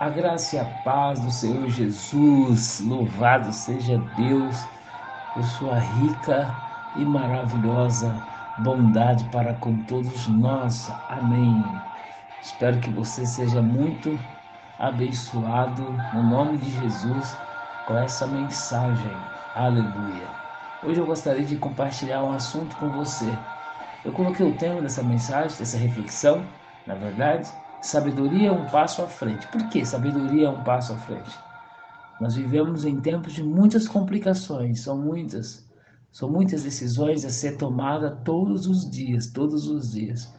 A graça e a paz do Senhor Jesus, louvado seja Deus por sua rica e maravilhosa bondade para com todos nós. Amém. Espero que você seja muito abençoado no nome de Jesus com essa mensagem. Aleluia. Hoje eu gostaria de compartilhar um assunto com você. Eu coloquei o tema dessa mensagem, dessa reflexão, na verdade, sabedoria é um passo à frente. Por que sabedoria é um passo à frente? Nós vivemos em tempos de muitas complicações, são muitas. São muitas decisões a ser tomada todos os dias, todos os dias.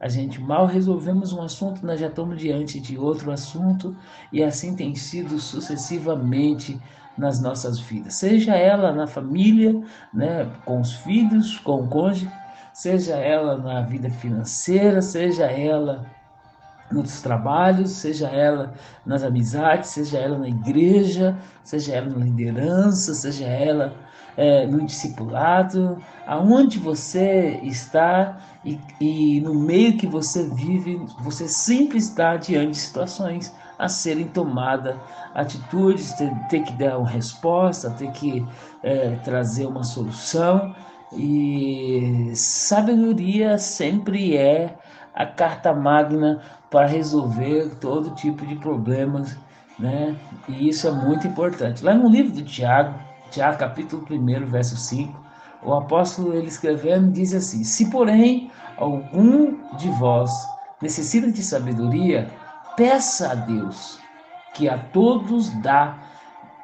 A gente mal resolvemos um assunto, nós já estamos diante de outro assunto e assim tem sido sucessivamente nas nossas vidas. Seja ela na família, né, com os filhos, com o cônjuge, seja ela na vida financeira, seja ela nos trabalhos, seja ela nas amizades, seja ela na igreja, seja ela na liderança, seja ela é, no discipulado, aonde você está e, e no meio que você vive, você sempre está diante de situações a serem tomadas, atitudes, ter, ter que dar uma resposta, ter que é, trazer uma solução. E sabedoria sempre é a carta magna para resolver todo tipo de problemas, né? E isso é muito importante. Lá no livro de Tiago, Tiago capítulo 1, verso 5, o apóstolo ele escrevendo diz assim: Se porém algum de vós necessita de sabedoria, peça a Deus, que a todos dá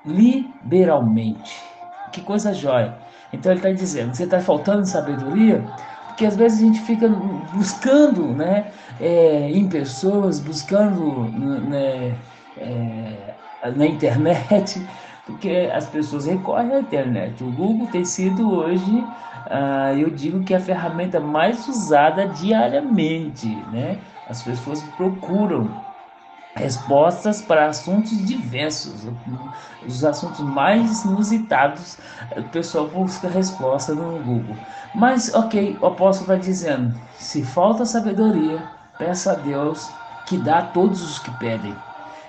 liberalmente. Que coisa jóia. Então ele está dizendo: você está faltando sabedoria? Porque às vezes a gente fica buscando né, é, em pessoas, buscando né, é, na internet, porque as pessoas recorrem à internet. O Google tem sido hoje, ah, eu digo que a ferramenta mais usada diariamente. Né? As pessoas procuram respostas para assuntos diversos. Os assuntos mais inusitados, o pessoal busca resposta no Google. Mas, ok, o apóstolo vai dizendo: se falta sabedoria, peça a Deus que dá a todos os que pedem,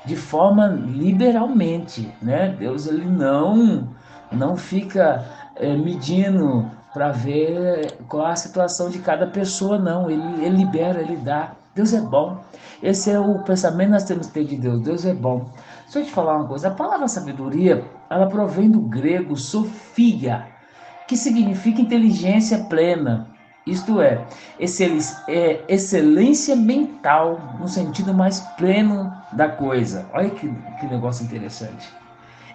de forma liberalmente, né? Deus ele não não fica é, medindo para ver qual a situação de cada pessoa, não. Ele, ele libera, ele dá. Deus é bom. Esse é o pensamento que nós temos que ter de Deus. Deus é bom. Deixa eu te falar uma coisa. A palavra sabedoria, ela provém do grego sofia, que significa inteligência plena. Isto é, é excelência mental no sentido mais pleno da coisa. Olha que, que negócio interessante.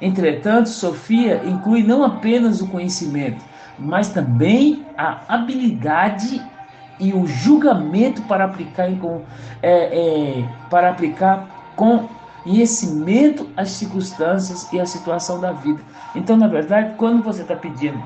Entretanto, Sofia inclui não apenas o conhecimento, mas também a habilidade e o julgamento para aplicar, com, é, é, para aplicar com conhecimento as circunstâncias e a situação da vida. Então, na verdade, quando você está pedindo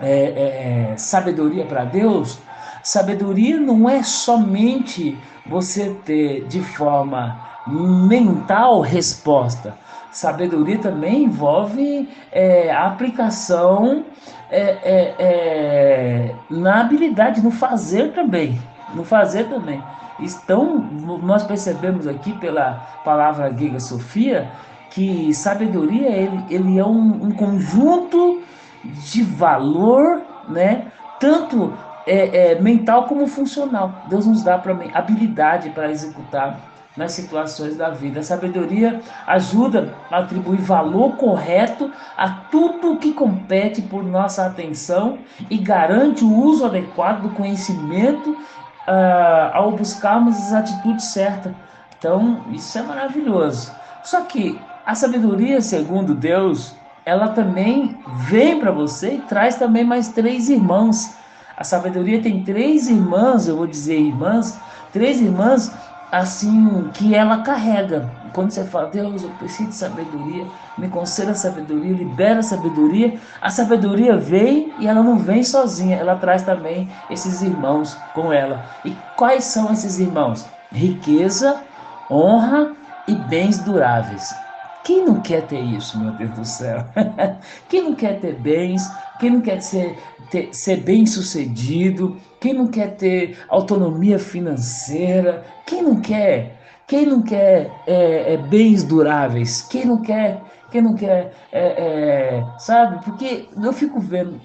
é, é, sabedoria para Deus, sabedoria não é somente você ter de forma mental resposta. Sabedoria também envolve é, a aplicação é, é, é, na habilidade, no fazer também. No fazer também. Então, nós percebemos aqui pela palavra grega Sofia que sabedoria ele, ele é um, um conjunto de valor, né? tanto é, é, mental como funcional. Deus nos dá para habilidade para executar nas situações da vida. A sabedoria ajuda a atribuir valor correto a tudo que compete por nossa atenção e garante o uso adequado do conhecimento uh, ao buscarmos as atitudes certas. Então, isso é maravilhoso. Só que a sabedoria, segundo Deus, ela também vem para você e traz também mais três irmãos. A sabedoria tem três irmãs, eu vou dizer irmãs, três irmãs assim que ela carrega. Quando você fala, Deus, eu preciso de sabedoria, me conceda sabedoria, libera sabedoria, a sabedoria vem e ela não vem sozinha, ela traz também esses irmãos com ela. E quais são esses irmãos? Riqueza, honra e bens duráveis. Quem não quer ter isso, meu Deus do céu? Quem não quer ter bens? Quem não quer ser, ter, ser bem sucedido? Quem não quer ter autonomia financeira? Quem não quer Quem não quer é, é, bens duráveis? Quem não quer? Quem não quer? É, é, sabe? Porque eu fico vendo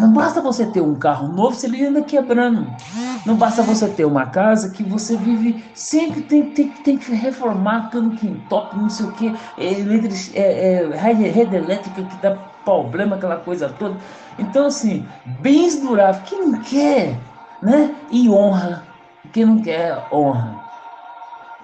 não basta você ter um carro novo se ele anda quebrando. Não basta você ter uma casa que você vive sempre tem, tem, tem que reformar tudo que entope, não sei o que, é, é, rede elétrica que dá problema, aquela coisa toda. Então, assim, bens duráveis, quem não quer, né? E honra, quem não quer honra.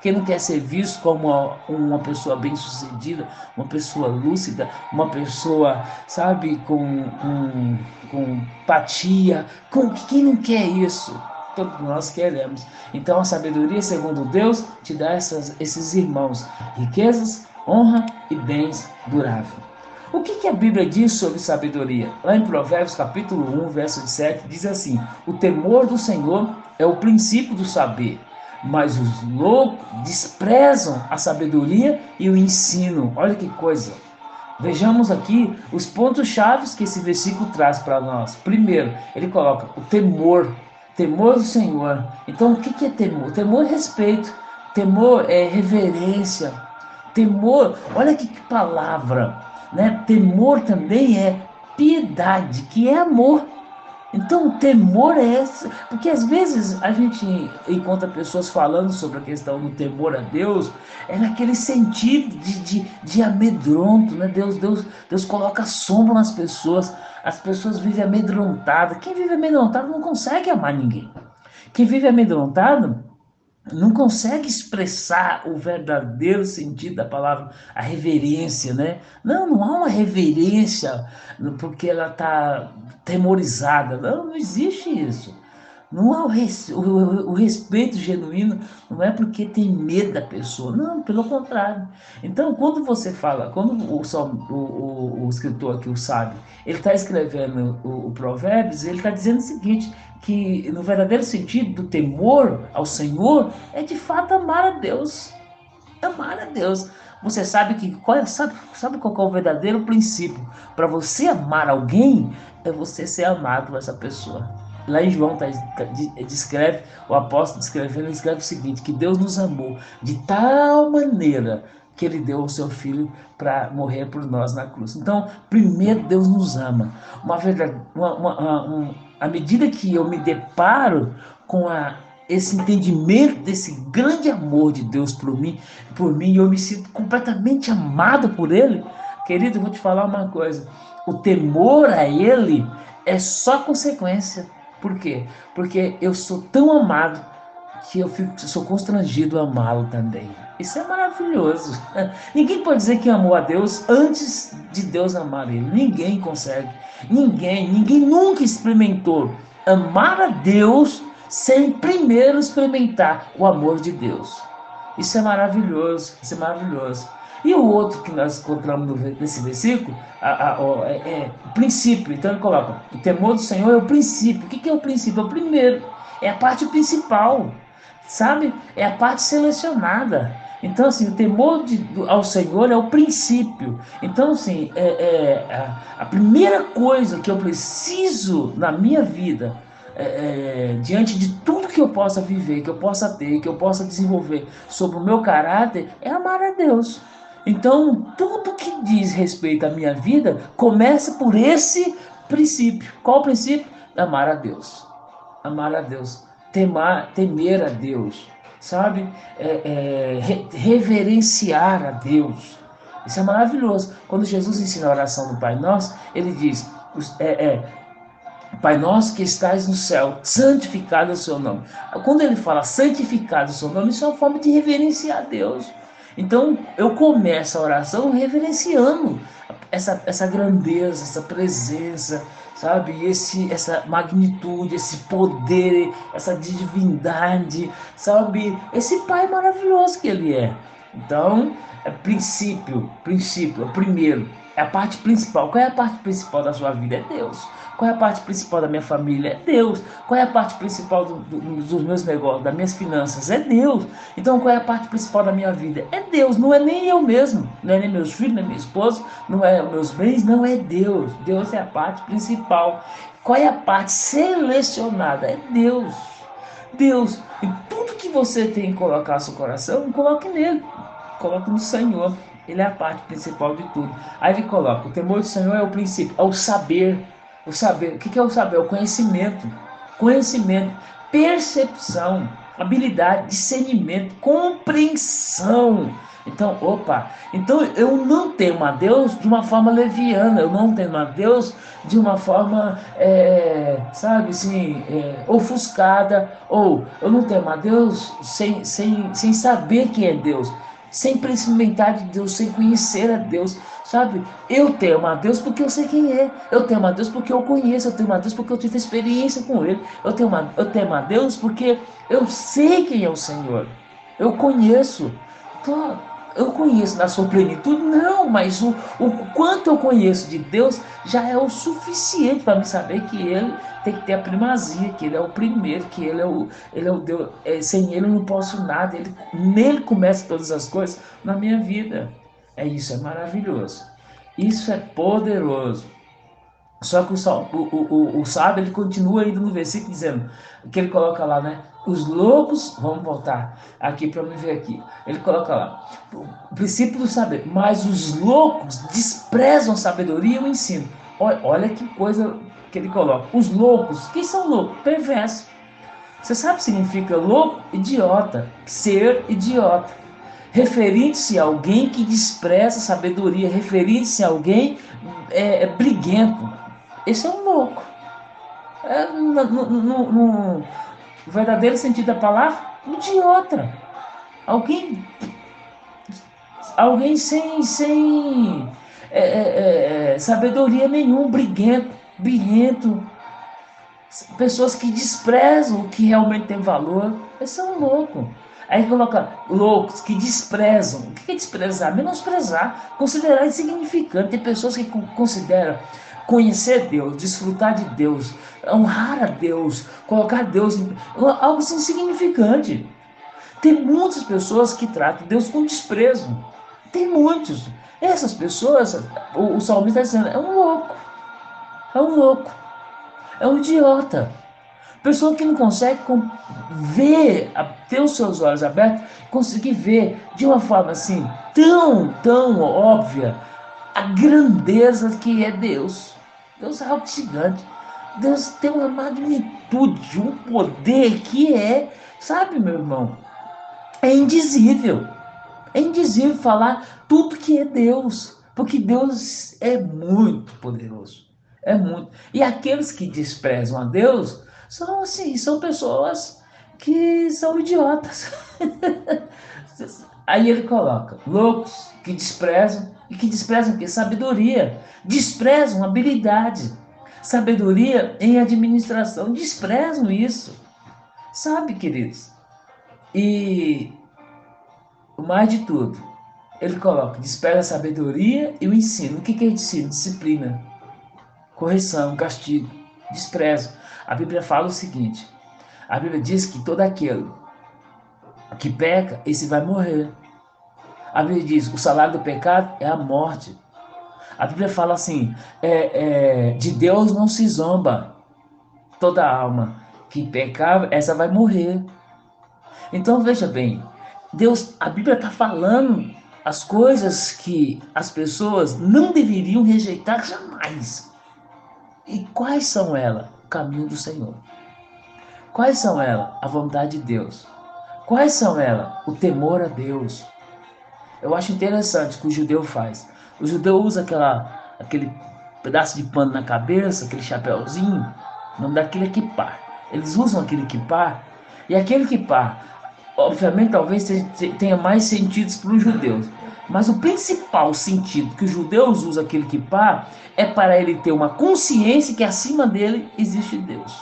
Quem não quer ser visto como uma, pessoa bem-sucedida, uma pessoa lúcida, uma pessoa, sabe, com, com, com empatia. Com, quem não quer isso? Todos nós queremos. Então a sabedoria, segundo Deus, te dá essas, esses irmãos: riquezas, honra e bens duráveis. O que, que, a Bíblia diz sobre sabedoria? Lá em Provérbios capítulo 1, verso 7, diz assim: O temor do Senhor é o princípio do saber mas os loucos desprezam a sabedoria e o ensino. Olha que coisa. Vejamos aqui os pontos chaves que esse versículo traz para nós. Primeiro, ele coloca o temor, temor do Senhor. Então, o que é temor? Temor é respeito, temor é reverência, temor, olha que palavra, né? Temor também é piedade, que é amor. Então, o temor é esse, porque às vezes a gente encontra pessoas falando sobre a questão do temor a Deus, é naquele sentido de, de, de amedronto, né? Deus, Deus, Deus coloca sombra nas pessoas, as pessoas vivem amedrontadas. Quem vive amedrontado não consegue amar ninguém. Quem vive amedrontado não consegue expressar o verdadeiro sentido da palavra, a reverência, né? Não, não há uma reverência porque ela está temorizada. Não, não existe isso. Não há o, res, o, o, respeito genuíno, não é porque tem medo da pessoa, não, pelo contrário. Então, quando você fala, quando o, o, escritor aqui, o sábio, ele está escrevendo o, o Provérbios, ele está dizendo o seguinte: que no verdadeiro sentido do temor ao Senhor é de fato amar a Deus. Amar a Deus. Você sabe que qual, é, sabe, sabe qual é o verdadeiro princípio? Para você amar alguém, é você ser amado por essa pessoa. Lá em João tá, tá, descreve, o apóstolo descrevendo, escreve o seguinte: que Deus nos amou de tal maneira que ele deu o seu filho para morrer por nós na cruz. Então, primeiro Deus nos ama. Uma verdade, uma, uma, uma, à medida que eu me deparo com a, esse entendimento desse grande amor de Deus por mim, por mim, eu me sinto completamente amado por Ele. Querido, eu vou te falar uma coisa: o temor a Ele é só consequência. Por quê? Porque eu sou tão amado que eu fico, sou constrangido a amá-lo também. Isso é maravilhoso. Ninguém pode dizer que amou a Deus antes de Deus amar ele. Ninguém consegue. Ninguém, ninguém nunca experimentou amar a Deus sem primeiro experimentar o amor de Deus. Isso é maravilhoso, isso é maravilhoso. E o outro que nós encontramos nesse versículo a, a, a, é, é, o princípio. Então ele coloca: o temor do Senhor é o princípio. O que, que é o princípio? É o primeiro, é a parte principal, sabe? É a parte selecionada. Então, assim, o temor de, ao Senhor é o princípio. Então, assim, é, é a, a, primeira coisa que eu preciso na minha vida, é, é, diante de tudo que eu possa viver, que eu possa ter, que eu possa desenvolver sobre o meu caráter, é amar a Deus. Então, tudo que diz respeito à minha vida começa por esse princípio. Qual o princípio? Amar a Deus. Amar a Deus. Temar, temer a Deus sabe? É, é, reverenciar a Deus. Isso é maravilhoso. Quando Jesus ensina a oração do Pai Nosso, ele diz: é, é, Pai Nosso que estás no céu, santificado é o seu nome. Quando ele fala santificado é o seu nome, isso é uma forma de reverenciar a Deus. Então eu começo a oração reverenciando essa, essa grandeza, essa presença, sabe? Esse, essa magnitude, esse poder, essa divindade, sabe? Esse Pai maravilhoso que Ele é. Então, é princípio, princípio, é primeiro, é a parte principal. Qual é a parte principal da sua vida? É Deus. Qual é a parte principal da minha família? É Deus. Qual é a parte principal do, do, dos meus negócios, das minhas finanças? É Deus. Então, qual é a parte principal da minha vida? É Deus. Não é nem eu mesmo, não é nem meus filhos, nem minha esposa, não é meus bens, não é Deus. Deus é a parte principal. Qual é a parte selecionada? É Deus. Deus. E tudo que você tem que colocar seu coração, coloque nele. Coloque no Senhor. Ele é a parte principal de tudo. Aí ele coloca: o temor do Senhor é o princípio, é o saber. O saber. O que é o saber? É o conhecimento. Conhecimento, percepção, habilidade, discernimento, compreensão. Então, opa, então eu não temo a Deus de uma forma leviana, eu não temo a Deus de uma forma, é, sabe assim, é, ofuscada, ou eu não temo a Deus sem, sem, sem saber quem é Deus sem experimentar de Deus, sem conhecer a Deus, sabe? Eu temo a Deus porque eu sei quem é. Eu temo a Deus porque eu conheço. Eu temo a Deus porque eu tive experiência com Ele. Eu temo a, eu temo a Deus porque eu sei quem é o Senhor. Eu conheço. Eu conheço na sua plenitude? Não, mas o, o quanto eu conheço de Deus já é o suficiente para me saber que Ele tem que ter a primazia, que Ele é o primeiro, que Ele é o, ele é o Deus. É, sem Ele eu não posso nada. Ele, nele começa todas as coisas na minha vida. É isso, é maravilhoso. Isso é poderoso. Só que o, o, o, o sábio ele continua ainda no versículo dizendo que ele coloca lá, né? Os loucos, vamos voltar aqui para me ver aqui. Ele coloca lá, o princípio do saber, mas os loucos desprezam sabedoria e o ensino. Olha, olha que coisa que ele coloca. Os loucos, quem são loucos? Perversos. Você sabe o que significa louco? Idiota. Ser idiota. Referindo-se a alguém que despreza sabedoria, referindo-se a alguém é, é, briguento. Esse é um louco. É, no, no, no, verdadeiro sentido da palavra, idiota. Alguém. Alguém sem, sem é, é, é, é sabedoria nenhum, briguento, birrento. Pessoas que desprezam o que realmente tem valor. Eles são loucos. Aí coloca loucos que desprezam. O que é desprezar? Menosprezar, considerar insignificante. Tem pessoas que consideram conhecer Deus, desfrutar de Deus, honrar a Deus, colocar Deus em algo insignificante. Tem muitas pessoas que tratam Deus com desprezo. Tem muitos. Essas pessoas, o, o salmista está dizendo, é um louco. É um louco. É um idiota. Pessoa que não consegue ver, ter os seus olhos abertos, conseguir ver de uma forma assim, tão, tão óbvia, a grandeza que é Deus. Deus é algo gigante. Deus tem uma magnitude, um poder que é, sabe, meu irmão, é indizível. É indizível falar tudo que é Deus, porque Deus é muito poderoso. É muito. E aqueles que desprezam a Deus são assim, são pessoas que são idiotas. Aí ele coloca: loucos que desprezam e que desprezam que? Sabedoria. Desprezam habilidade. Sabedoria em administração. Desprezam isso. Sabe, queridos? E o mais de tudo, ele coloca: despreza a sabedoria e o ensino. O que é ensino? Disciplina, correção, castigo, desprezo. A Bíblia fala o seguinte: a Bíblia diz que todo aquele que peca, esse vai morrer. A Bíblia diz: o salário do pecado é a morte. A Bíblia fala assim: é, é, de Deus não se zomba. Toda alma que pecar, essa vai morrer. Então veja bem, Deus, a Bíblia está falando as coisas que as pessoas não deveriam rejeitar jamais. E quais são elas? Caminho do Senhor. Quais são elas? A vontade de Deus. Quais são elas? O temor a Deus. Eu acho interessante o que o judeu faz. O judeu usa aquela, aquele pedaço de pano na cabeça, aquele chapéuzinho, o nome daquele é equipar. Eles usam aquele equipar, e aquele equipar, obviamente, talvez tenha mais sentidos para os judeus. Mas o principal sentido que os judeus usam aquele equipar é para ele ter uma consciência que acima dele existe Deus.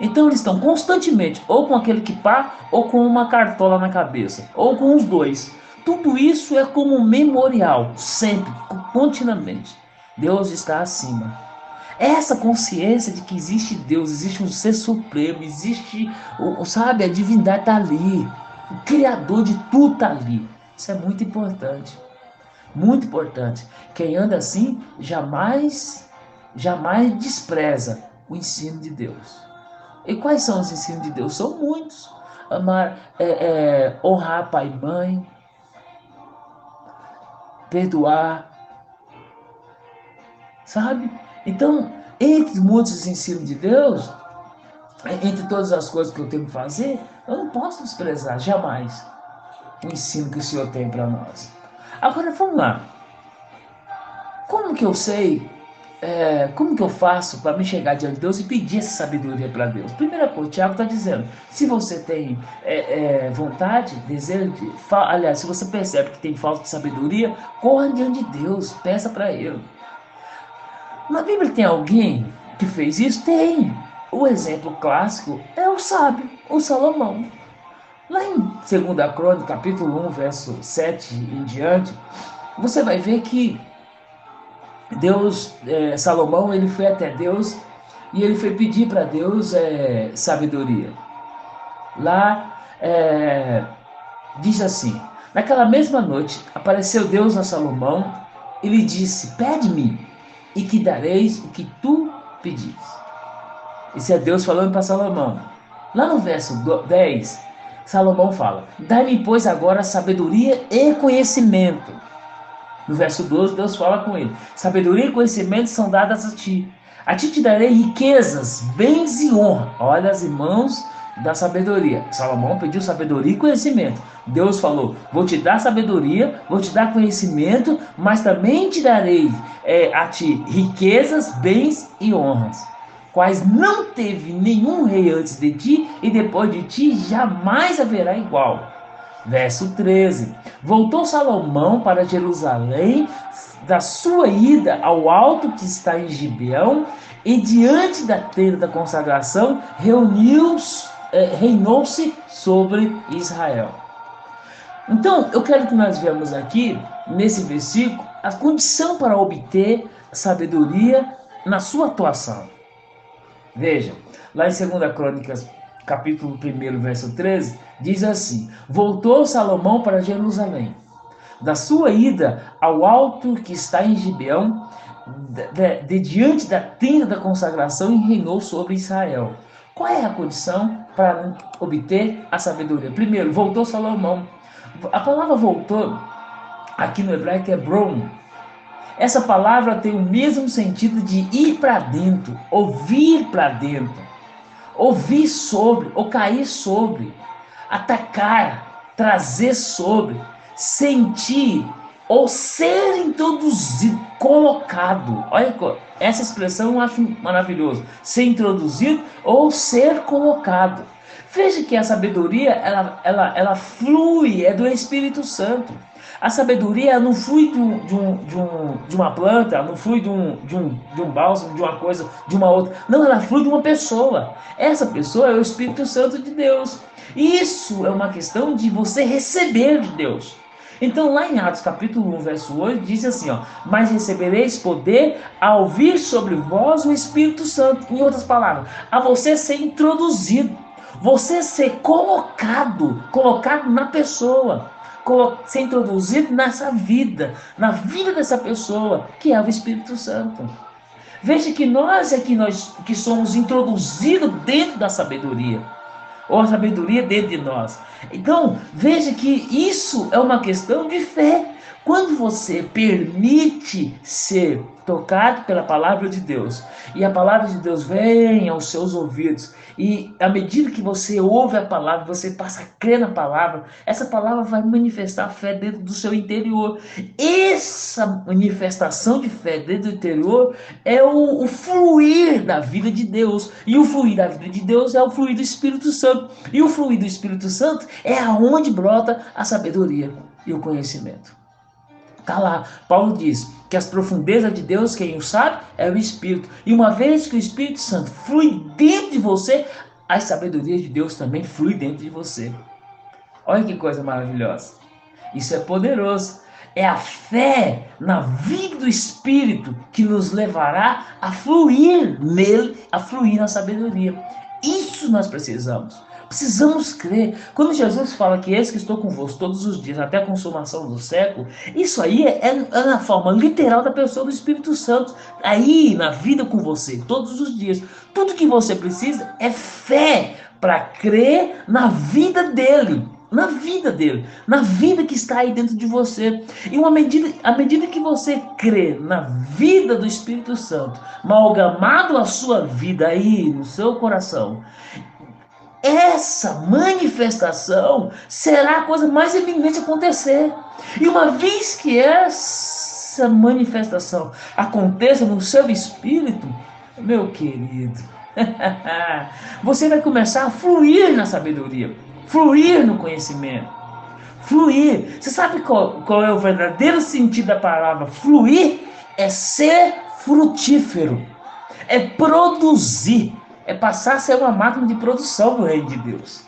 Então eles estão constantemente ou com aquele equipar ou com uma cartola na cabeça, ou com os dois. Tudo isso é como um memorial, sempre, continuamente. Deus está acima. Essa consciência de que existe Deus, existe um ser supremo, existe, sabe, a divindade está ali. O Criador de tudo está ali. Isso é muito importante. Muito importante. Quem anda assim jamais, jamais despreza o ensino de Deus. E quais são os ensinos de Deus? São muitos. amar, é, é, honrar pai e mãe, perdoar, sabe? Então, entre muitos ensinos de Deus, entre todas as coisas que eu tenho que fazer, eu não posso desprezar jamais o ensino que o Senhor tem para nós. Agora vamos lá. Como que eu sei é, como que eu faço para me chegar diante de Deus e pedir essa sabedoria para Deus? Primeira coisa, o Tiago está dizendo: se você tem é, é, vontade, desejo, de, aliás, se você percebe que tem falta de sabedoria, corra diante de Deus, peça para Ele. Na Bíblia tem alguém que fez isso? Tem. O exemplo clássico é o sábio, o Salomão. Lá em 2 Crônica, capítulo 1, verso 7 em diante, você vai ver que Deus, é, Salomão, ele foi até Deus e ele foi pedir para Deus é, sabedoria. Lá é, diz assim: Naquela mesma noite apareceu Deus a Salomão e lhe disse: Pede-me e que dareis o que tu pedis. Isso é Deus falando para Salomão. Lá no verso 10, Salomão fala: Dai-me, pois, agora sabedoria e conhecimento no verso 12, Deus fala com ele: Sabedoria e conhecimento são dadas a ti. A ti te darei riquezas, bens e honra. Olha as mãos da sabedoria. Salomão pediu sabedoria e conhecimento. Deus falou: Vou te dar sabedoria, vou te dar conhecimento, mas também te darei é, a ti riquezas, bens e honras, quais não teve nenhum rei antes de ti e depois de ti jamais haverá igual. Verso 13: Voltou Salomão para Jerusalém, da sua ida ao alto que está em Gibeão, e diante da tenda da consagração, reuniu, eh, reinou-se sobre Israel. Então, eu quero que nós vejamos aqui, nesse versículo, a condição para obter sabedoria na sua atuação. Veja, lá em 2 Crônicas capítulo 1, verso 13, diz assim: Voltou Salomão para Jerusalém. Da sua ida ao alto que está em Gibeão, de, de, diante da tenda da consagração, e reinou sobre Israel. Qual é a condição para obter a sabedoria? Primeiro, voltou Salomão. A palavra voltou, aqui no hebraico, é brom. Essa palavra tem o mesmo sentido de ir para dentro, ouvir para dentro ouvir sobre, ou cair sobre, atacar, trazer sobre, sentir, ou ser introduzido, colocado. Olha, essa expressão eu acho maravilhoso. Ser introduzido ou ser colocado. Veja que a sabedoria, ela, ela, ela flui, é do Espírito Santo. A sabedoria não flui de, um, de, um, de, um, de uma planta, não flui de um, de, um, de um bálsamo, de uma coisa, de uma outra. Não, ela flui de uma pessoa. Essa pessoa é o Espírito Santo de Deus. Isso é uma questão de você receber de Deus. Então, lá em Atos capítulo 1, verso 8, diz assim: ó, Mas recebereis poder ao vir sobre vós o Espírito Santo. Em outras palavras, a você ser introduzido, você ser colocado, colocado na pessoa ser introduzido nessa vida, na vida dessa pessoa, que é o Espírito Santo. Veja que nós é que nós que somos introduzidos dentro da sabedoria, ou a sabedoria dentro de nós. Então, veja que isso é uma questão de fé. Quando você permite ser tocado pela palavra de Deus e a palavra de Deus vem aos seus ouvidos e à medida que você ouve a palavra, você passa a crer na palavra, essa palavra vai manifestar fé dentro do seu interior. Essa manifestação de fé dentro do interior é o, o fluir da vida de Deus. E o fluir da vida de Deus é o fluir do Espírito Santo. E o fluir do Espírito Santo é aonde brota a sabedoria e o conhecimento. Está lá. Paulo diz que as profundezas de Deus, quem o sabe, é o Espírito. E uma vez que o Espírito Santo flui dentro de você, a sabedoria de Deus também flui dentro de você. Olha que coisa maravilhosa. Isso é poderoso. É a fé na vida do Espírito que nos levará a fluir nele, a fluir na sabedoria. Isso nós precisamos. Precisamos crer. Quando Jesus fala que esse que estou convosco todos os dias, até a consumação do século, isso aí é, é, na forma literal da pessoa do Espírito Santo, aí na vida com você, todos os dias. Tudo que você precisa é fé para crer na vida dele na vida dele, na vida que está aí dentro de você. E uma medida, à medida que você crê na vida do Espírito Santo, amalgamado a sua vida aí no seu coração, essa manifestação será a coisa mais eminente acontecer. E uma vez que essa manifestação aconteça no seu espírito, meu querido, você vai começar a fluir na sabedoria fluir no conhecimento. Fluir. Você sabe qual, qual é o verdadeiro sentido da palavra fluir? É ser frutífero, é produzir, é passar a ser uma máquina de produção do reino de Deus.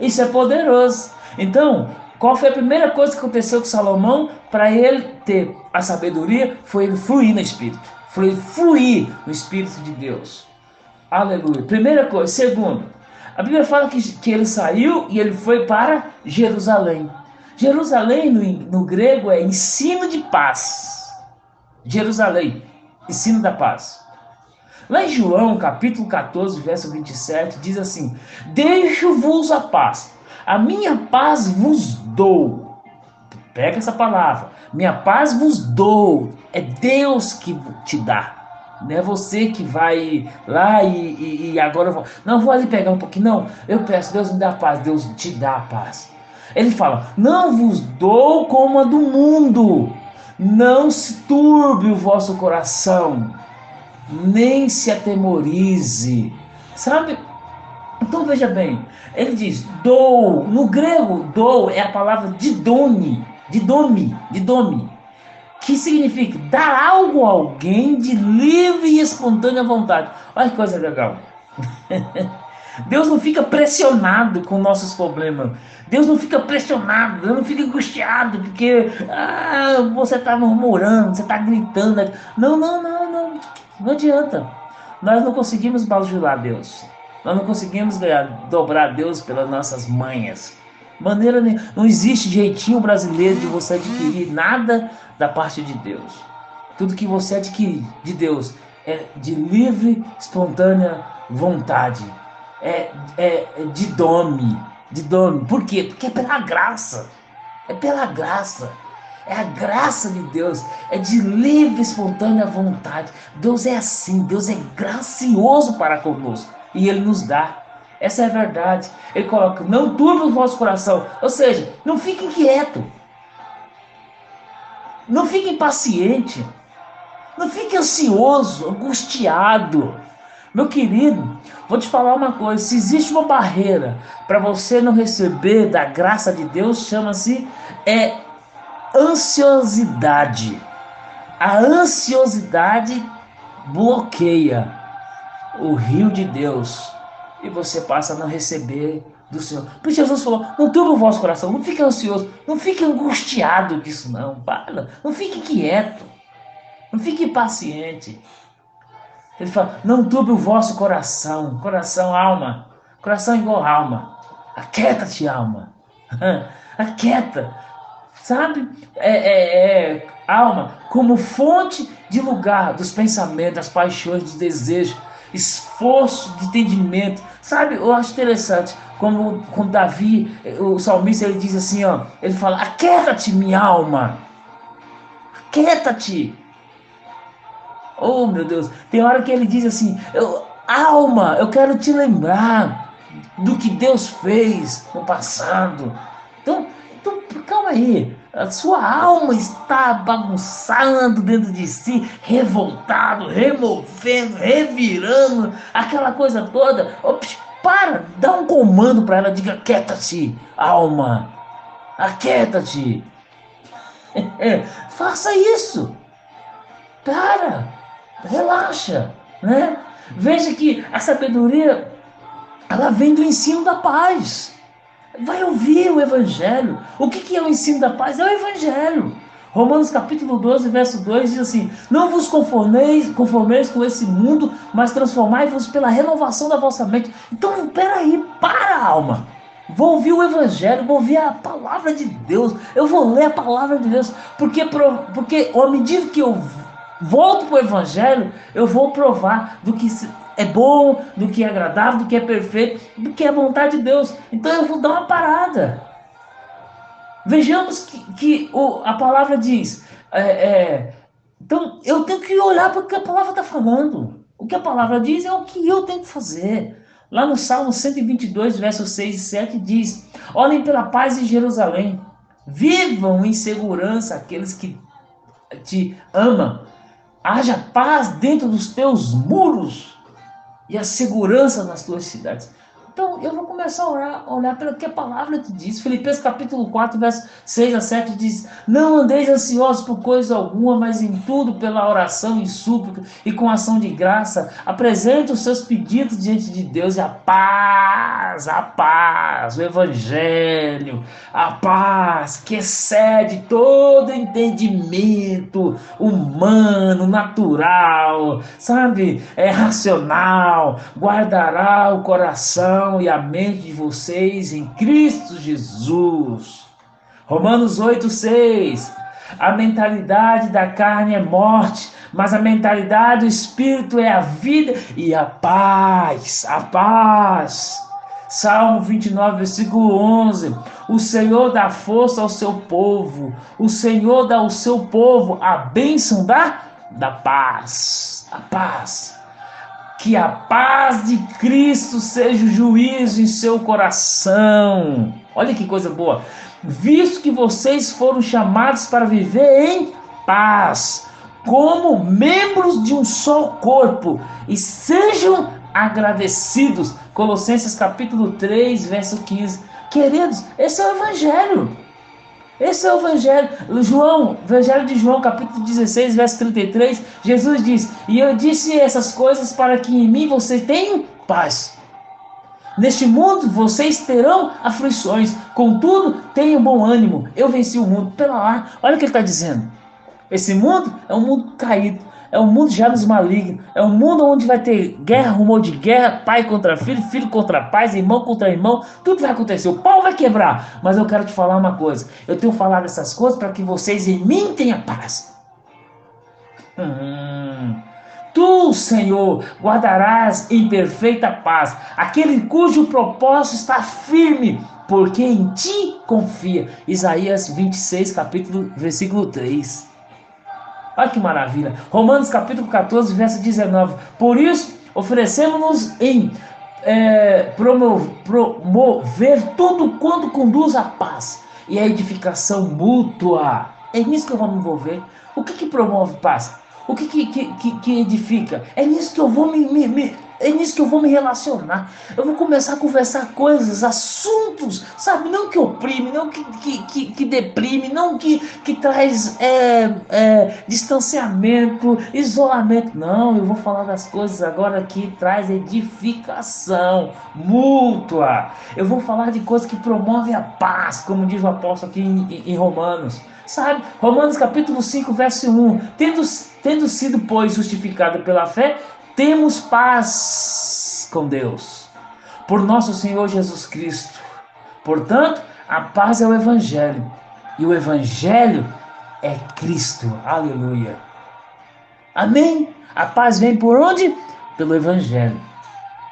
Isso é poderoso. Então, qual foi a primeira coisa que aconteceu com Salomão para ele ter a sabedoria? Foi ele fluir no Espírito. Foi fluir no Espírito de Deus. Aleluia. Primeira coisa. Segundo, a Bíblia fala que, que ele saiu e ele foi para Jerusalém. Jerusalém no, no grego é ensino de paz. Jerusalém, ensino da paz. Lá em João, capítulo 14, verso 27, diz assim: Deixo-vos a paz, a minha paz vos dou. Pega essa palavra, minha paz vos dou. É Deus que te dá. Não é você que vai lá e, e, e agora eu vou. Não, vou ali pegar um pouquinho. Não, eu peço, Deus me dá paz, Deus te dá paz. Ele fala: Não vos dou como a do mundo, não se turbe o vosso coração, nem se atemorize. Sabe? Então veja bem, ele diz: dou, no grego, dou é a palavra didone, didome, didome que significa dar algo a alguém de livre e espontânea vontade. Olha que coisa legal. Deus não fica pressionado com nossos problemas. Deus não fica pressionado, Deus não fica angustiado porque ah, você está murmurando, você está gritando. Não, não, não, não. Não adianta. Nós não conseguimos bajular Deus. Nós não conseguimos dobrar Deus pelas nossas manhas. Maneira. Não existe jeitinho brasileiro de você adquirir nada da parte de Deus. Tudo que você adquirir de Deus é de livre, espontânea vontade. É, é, é de dome. De dome. Por quê? Porque é pela graça. É pela graça. É a graça de Deus. É de livre, espontânea vontade. Deus é assim. Deus é gracioso para conosco. E Ele nos dá. Essa é a verdade. Ele coloca, não turbe o vosso coração. Ou seja, não fique inquieto. Não fique impaciente. Não fique ansioso, angustiado. Meu querido, vou te falar uma coisa: se existe uma barreira para você não receber da graça de Deus, chama-se é ansiosidade. A ansiosidade bloqueia o rio de Deus e você passa a não receber do Senhor. Porque Jesus falou: não turbe o vosso coração, não fique ansioso, não fique angustiado disso, não. Para, não fique quieto, não fique impaciente. Ele fala: não turbe o vosso coração, coração, alma, coração igual alma. Aquieta-te, alma. Aquieta. Sabe? É, é, é, alma como fonte de lugar dos pensamentos, das paixões, dos desejos esforço de entendimento. Sabe, eu acho interessante como com Davi, o salmista, ele diz assim, ó, ele fala: "Aquieta-te, minha alma. Aquieta-te." Oh, meu Deus. Tem hora que ele diz assim: eu, "Alma, eu quero te lembrar do que Deus fez no passado." Então, então calma aí. A sua alma está bagunçando dentro de si, revoltado, removendo, revirando, aquela coisa toda. Ops, para, dá um comando para ela, diga: quieta-te, alma, aquieta-te. Faça isso. Para, relaxa, né? Veja que a sabedoria ela vem do ensino da paz. Vai ouvir o Evangelho. O que, é o ensino da paz? É o Evangelho. Romanos capítulo 12, verso 2 diz assim: Não vos conformeis, conformeis com esse mundo, mas transformai-vos pela renovação da vossa mente. Então, peraí, para, alma. Vou ouvir o Evangelho, vou ouvir a palavra de Deus. Eu vou ler a palavra de Deus. Porque, porque à medida que eu volto para o Evangelho, eu vou provar do que é bom, do que é agradável, do que é perfeito, do que é vontade de Deus. Então eu vou dar uma parada. Vejamos que, que o, a palavra diz. É, é, então eu tenho que olhar para o que a palavra está falando. O que a palavra diz é o que eu tenho que fazer. Lá no Salmo 122, versos 6 e 7 diz: Olhem pela paz em Jerusalém, vivam em segurança aqueles que te amam, haja paz dentro dos teus muros e a segurança nas tuas cidades. Então eu vou começar a orar, olhar pelo que a palavra te diz. Filipenses capítulo 4, verso 6 a 7 diz: Não andeis ansiosos por coisa alguma, mas em tudo pela oração e súplica e com ação de graça, apresente os seus pedidos diante de Deus e a paz, a paz, o evangelho, a paz que excede todo entendimento humano, natural, sabe? É racional, guardará o coração coração e a mente de vocês em Cristo Jesus. Romanos 8:6. A mentalidade da carne é morte, mas a mentalidade do espírito é a vida e a paz. A paz. Salmo 29, versículo 11. O Senhor dá força ao seu povo. O Senhor dá ao seu povo a bênção da, da paz. A paz. Que a paz de Cristo seja o juízo em seu coração. Olha que coisa boa. Visto que vocês foram chamados para viver em paz, como membros de um só corpo, e sejam agradecidos. Colossenses capítulo 3, verso 15. Queridos, esse é o evangelho. Esse é o Evangelho. João, Evangelho de João, capítulo 16, verso 33. Jesus diz: E eu disse essas coisas para que em mim vocês tenham paz. Neste mundo vocês terão aflições, contudo, tenham bom ânimo. Eu venci o mundo. Pela lá, olha o que ele está dizendo. Esse mundo é um mundo caído. É um mundo já nos malignos. É um mundo onde vai ter guerra, rumor de guerra, pai contra filho, filho contra pai, irmão contra irmão. Tudo vai acontecer. O pau vai quebrar. Mas eu quero te falar uma coisa. Eu tenho falado essas coisas para que vocês em mim tenham paz. Hum. Tu, Senhor, guardarás em perfeita paz aquele cujo propósito está firme, porque em ti confia. Isaías 26, capítulo, versículo 3. Olha que maravilha. Romanos capítulo 14, verso 19. Por isso, oferecemos-nos em é, promover, promover tudo quanto conduz à paz e à edificação mútua. É nisso que eu vou me envolver. O que, que promove paz? O que, que, que, que, edifica? É nisso que eu vou me, me, me é nisso que eu vou me relacionar. Eu vou começar a conversar coisas, assuntos, sabe? Não que oprime, não que, que, que, que deprime, não que, que traz é, é, distanciamento, isolamento. Não, eu vou falar das coisas agora que traz edificação mútua. Eu vou falar de coisas que promovem a paz, como diz o apóstolo aqui em, em Romanos. Sabe? Romanos capítulo 5, verso 1. Tendo, tendo sido, pois, justificado pela fé, temos paz com Deus por nosso Senhor Jesus Cristo. Portanto, a paz é o Evangelho e o Evangelho é Cristo. Aleluia. Amém? A paz vem por onde? Pelo Evangelho.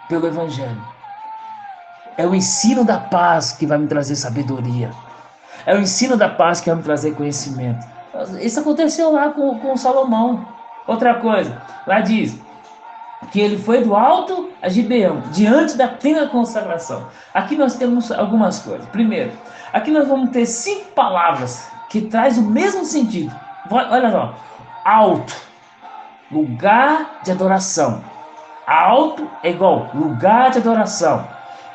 Pelo Evangelho. É o ensino da paz que vai me trazer sabedoria. É o ensino da paz que vai me trazer conhecimento. Isso aconteceu lá com, com Salomão. Outra coisa, lá diz: que ele foi do alto a Gibeão, diante da plena consagração. Aqui nós temos algumas coisas. Primeiro, aqui nós vamos ter cinco palavras que traz o mesmo sentido. Olha só, alto, lugar de adoração. Alto é igual lugar de adoração.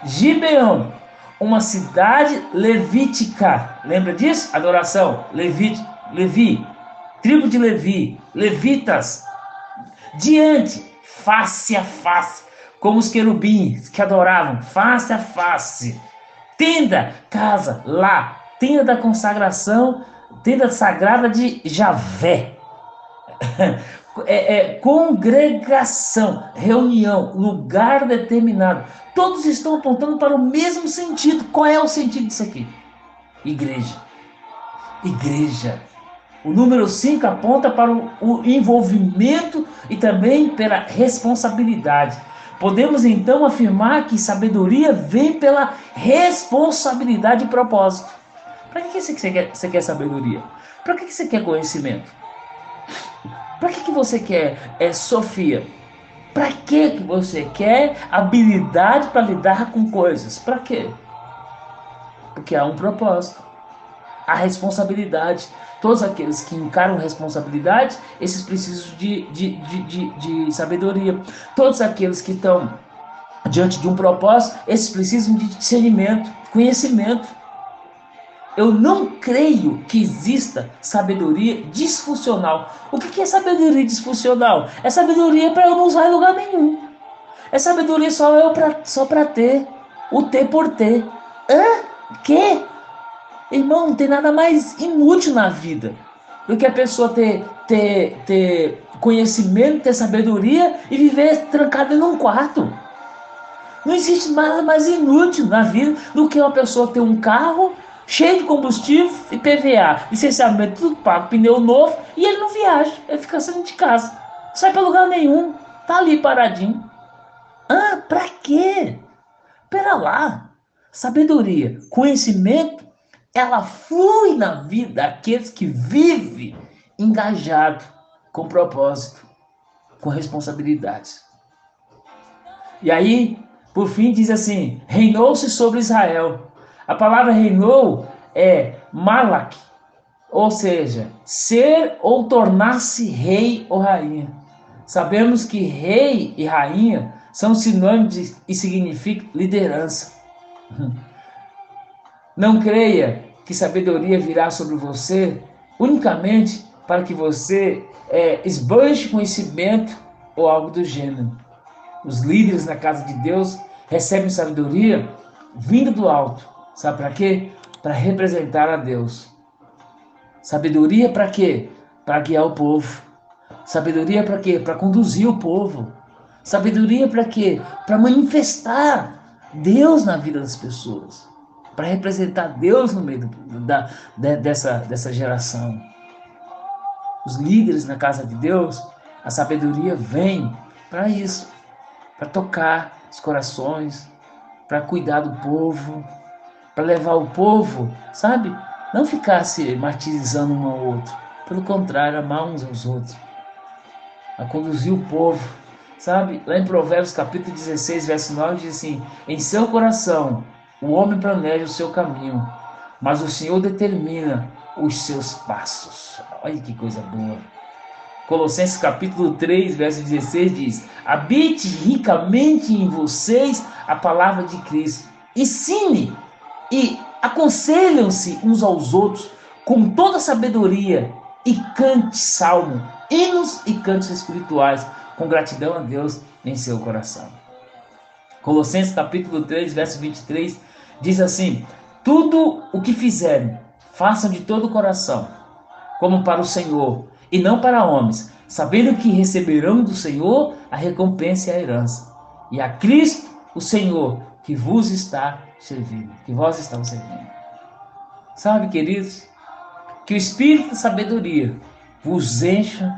Gibeão, uma cidade levítica. Lembra disso? Adoração, Levi, Levi, tribo de Levi, levitas. Diante, face a face, como os querubins que adoravam, face a face. Tenda, casa, lá, tenda da consagração, tenda sagrada de Javé. É, é, congregação, reunião, lugar determinado. Todos estão apontando para o mesmo sentido. Qual é o sentido disso aqui? Igreja. Igreja. O número 5 aponta para o, envolvimento e também pela responsabilidade. Podemos então afirmar que sabedoria vem pela responsabilidade e propósito. Para que você quer, você quer sabedoria? Para que você quer conhecimento? Para que, que você quer é, Sofia? Para que, que você quer habilidade para lidar com coisas? Para quê? Porque há um propósito, há responsabilidade. Todos aqueles que encaram responsabilidade, esses precisam de, de, de, de, de sabedoria. Todos aqueles que estão diante de um propósito, esses precisam de discernimento, conhecimento. Eu não creio que exista sabedoria disfuncional. O que é sabedoria disfuncional? É sabedoria para eu não usar em lugar nenhum. É sabedoria só eu pra, só para ter. O ter por ter. Hã? Que? Irmão, não tem nada mais inútil na vida do que a pessoa ter, ter, ter conhecimento, ter sabedoria e viver trancada um quarto. Não existe nada mais inútil na vida do que uma pessoa ter um carro cheio de combustível e PVA, licenciamento tudo pago, pneu novo e ele não viaja, ele fica saindo de casa, sai para lugar nenhum, tá ali paradinho. Ah, para quê? Pera lá. Sabedoria, conhecimento, ela flui na vida daqueles que vivem engajado com propósito, com responsabilidades. E aí, por fim, diz assim: reinou-se sobre Israel a palavra reinou é malak, ou seja, ser ou tornar-se rei ou rainha. Sabemos que rei e rainha são sinônimos e significam liderança. Não creia que sabedoria virá sobre você unicamente para que você é, esbanje conhecimento ou algo do gênero. Os líderes na casa de Deus recebem sabedoria vindo do alto Sabe para quê? Para representar a Deus. Sabedoria para quê? Para guiar o povo. Sabedoria para quê? Para conduzir o povo. Sabedoria para quê? Para manifestar Deus na vida das pessoas. Para representar Deus no meio da, de, dessa, dessa geração. Os líderes na casa de Deus, a sabedoria vem para isso, para tocar os corações, para cuidar do povo, para levar o povo, sabe? Não ficar se martirizando um ao outro. Pelo contrário, amar uns aos outros. A conduzir o povo, sabe? Lá em Provérbios capítulo 16, verso 9, diz assim: Em seu coração o homem planeja o seu caminho, mas o Senhor determina os seus passos. Olha que coisa boa. Colossenses capítulo 3, verso 16 diz: Habite ricamente em vocês a palavra de Cristo. Ensine e aconselham-se uns aos outros com toda sabedoria e cante salmo, hinos e cantos espirituais com gratidão a Deus em seu coração. Colossenses capítulo 3, verso 23 diz assim: Tudo o que fizerem, façam de todo o coração, como para o Senhor e não para homens, sabendo que receberão do Senhor a recompensa e a herança. E a Cristo, o Senhor, que vos está servindo, que vós estão servindo. Sabe, queridos, que o Espírito de sabedoria vos encha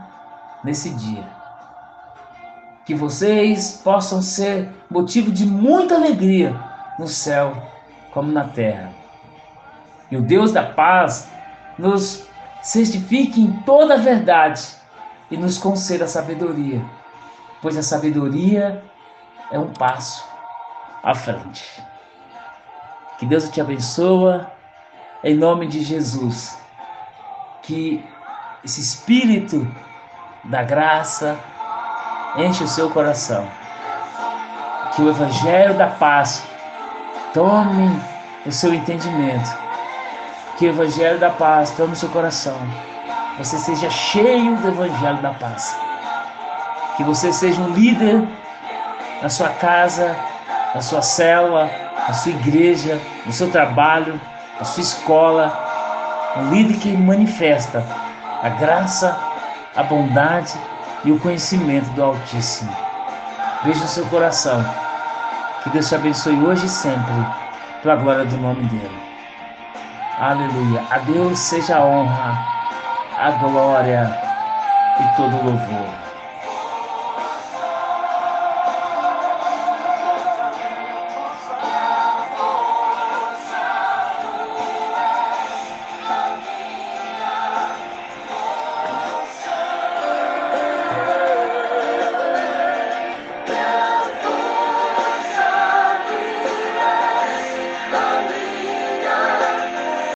nesse dia. Que vocês possam ser motivo de muita alegria no céu como na terra. E o Deus da paz nos certifique em toda a verdade e nos conceda sabedoria, pois a sabedoria é um passo à frente. Que Deus te abençoe em nome de Jesus. Que esse espírito da graça enche o seu coração. Que o evangelho da paz tome o seu entendimento. Que o evangelho da paz tome o seu coração. Você seja cheio do evangelho da paz. Que você seja um líder na sua casa, na sua célula, na sua igreja, no seu trabalho, na sua escola, um líder que manifesta a graça, a bondade e o conhecimento do Altíssimo. Veja o seu coração. Que Deus te abençoe hoje e sempre, pela glória do nome dele. Aleluia. A Deus seja a honra, a glória e todo o louvor.